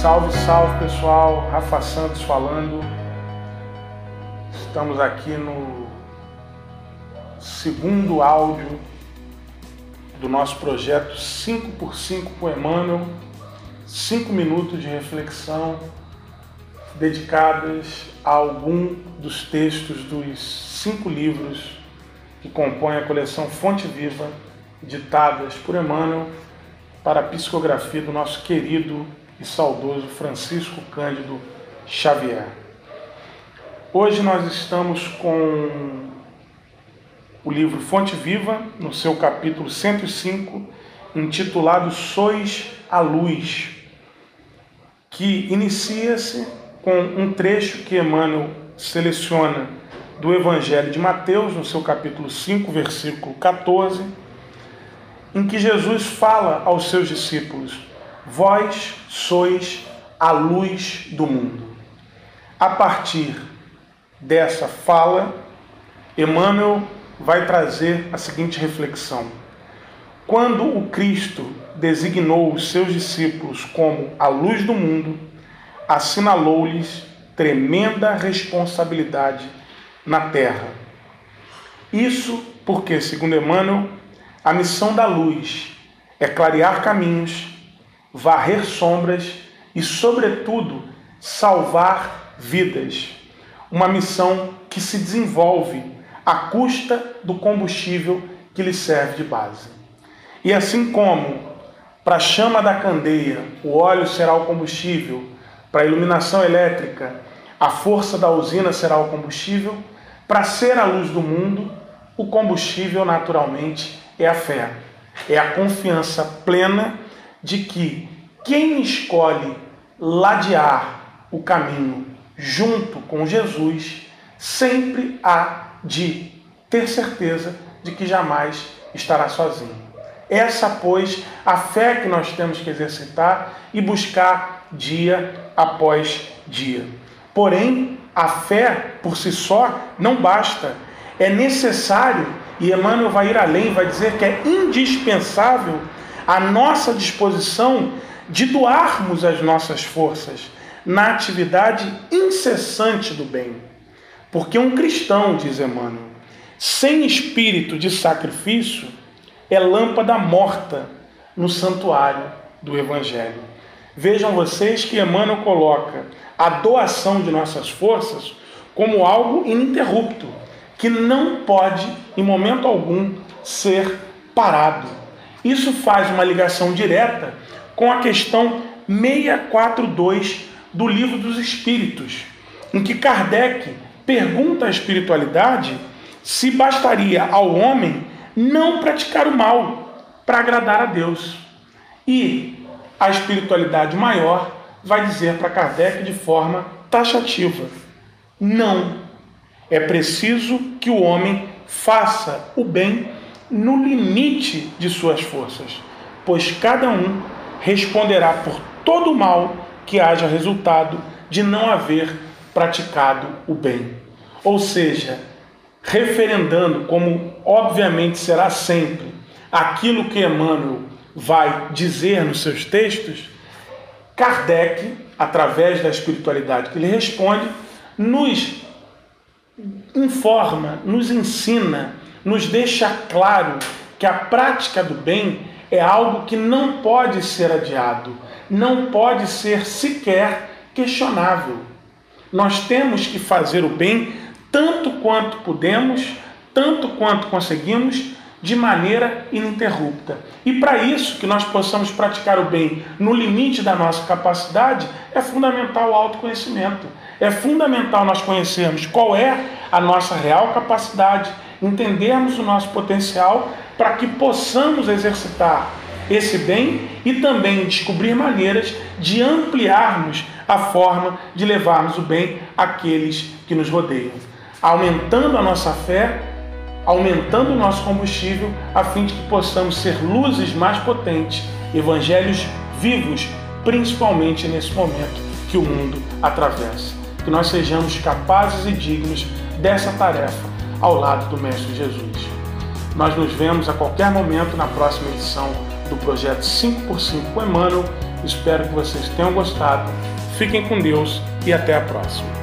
Salve, salve pessoal, Rafa Santos falando. Estamos aqui no segundo áudio do nosso projeto 5x5 com Emmanuel. 5 minutos de reflexão dedicadas a algum dos textos dos cinco livros que compõem a coleção Fonte Viva, ditadas por Emmanuel para a psicografia do nosso querido e saudoso Francisco Cândido Xavier. Hoje nós estamos com o livro Fonte Viva, no seu capítulo 105, intitulado Sois a Luz, que inicia-se com um trecho que Emmanuel seleciona do Evangelho de Mateus, no seu capítulo 5, versículo 14, em que Jesus fala aos seus discípulos: Vós sois a luz do mundo. A partir dessa fala, Emmanuel vai trazer a seguinte reflexão. Quando o Cristo designou os seus discípulos como a luz do mundo, assinalou-lhes tremenda responsabilidade na terra. Isso porque, segundo Emmanuel, a missão da luz é clarear caminhos, varrer sombras e, sobretudo, salvar vidas. Uma missão que se desenvolve à custa do combustível que lhe serve de base. E assim como para a chama da candeia o óleo será o combustível, para a iluminação elétrica a força da usina será o combustível, para ser a luz do mundo, o combustível naturalmente é a fé, é a confiança plena de que quem escolhe ladear o caminho junto com Jesus sempre há de ter certeza de que jamais estará sozinho. Essa, pois, a fé que nós temos que exercitar e buscar dia após dia. Porém, a fé por si só não basta. É necessário e Emmanuel vai ir além, vai dizer que é indispensável a nossa disposição de doarmos as nossas forças na atividade incessante do bem. Porque um cristão, diz Emmanuel, sem espírito de sacrifício, é lâmpada morta no santuário do Evangelho. Vejam vocês que Emmanuel coloca a doação de nossas forças como algo ininterrupto que não pode, em momento algum, ser parado. Isso faz uma ligação direta com a questão 642 do Livro dos Espíritos, em que Kardec pergunta à espiritualidade se bastaria ao homem não praticar o mal para agradar a Deus. E a espiritualidade maior vai dizer para Kardec de forma taxativa: não é preciso que o homem faça o bem no limite de suas forças, pois cada um responderá por todo o mal que haja resultado de não haver praticado o bem. Ou seja, referendando, como obviamente será sempre, aquilo que Emmanuel vai dizer nos seus textos, Kardec, através da espiritualidade que lhe responde, nos informa, nos ensina, nos deixa claro que a prática do bem é algo que não pode ser adiado, não pode ser sequer questionável. Nós temos que fazer o bem tanto quanto podemos, tanto quanto conseguimos, de maneira ininterrupta. E para isso, que nós possamos praticar o bem no limite da nossa capacidade, é fundamental o autoconhecimento. É fundamental nós conhecermos qual é a nossa real capacidade, entendermos o nosso potencial para que possamos exercitar esse bem e também descobrir maneiras de ampliarmos a forma de levarmos o bem àqueles que nos rodeiam, aumentando a nossa fé, aumentando o nosso combustível, a fim de que possamos ser luzes mais potentes, evangelhos vivos, principalmente nesse momento que o mundo atravessa. Que nós sejamos capazes e dignos dessa tarefa ao lado do Mestre Jesus. Nós nos vemos a qualquer momento na próxima edição do projeto 5x5 com Emmanuel, Espero que vocês tenham gostado. Fiquem com Deus e até a próxima.